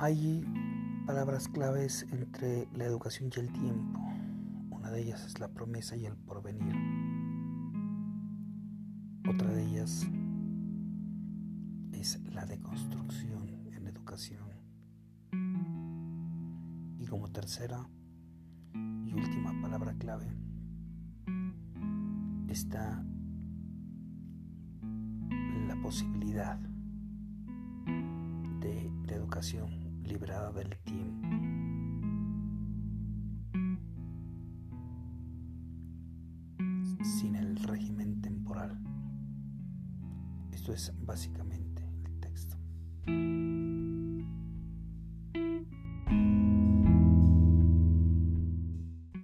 Hay palabras claves entre la educación y el tiempo. Una de ellas es la promesa y el porvenir. Otra de ellas es la deconstrucción en educación. Y como tercera y última palabra clave está la posibilidad de educación librada del tiempo. sin el régimen temporal. Esto es básicamente.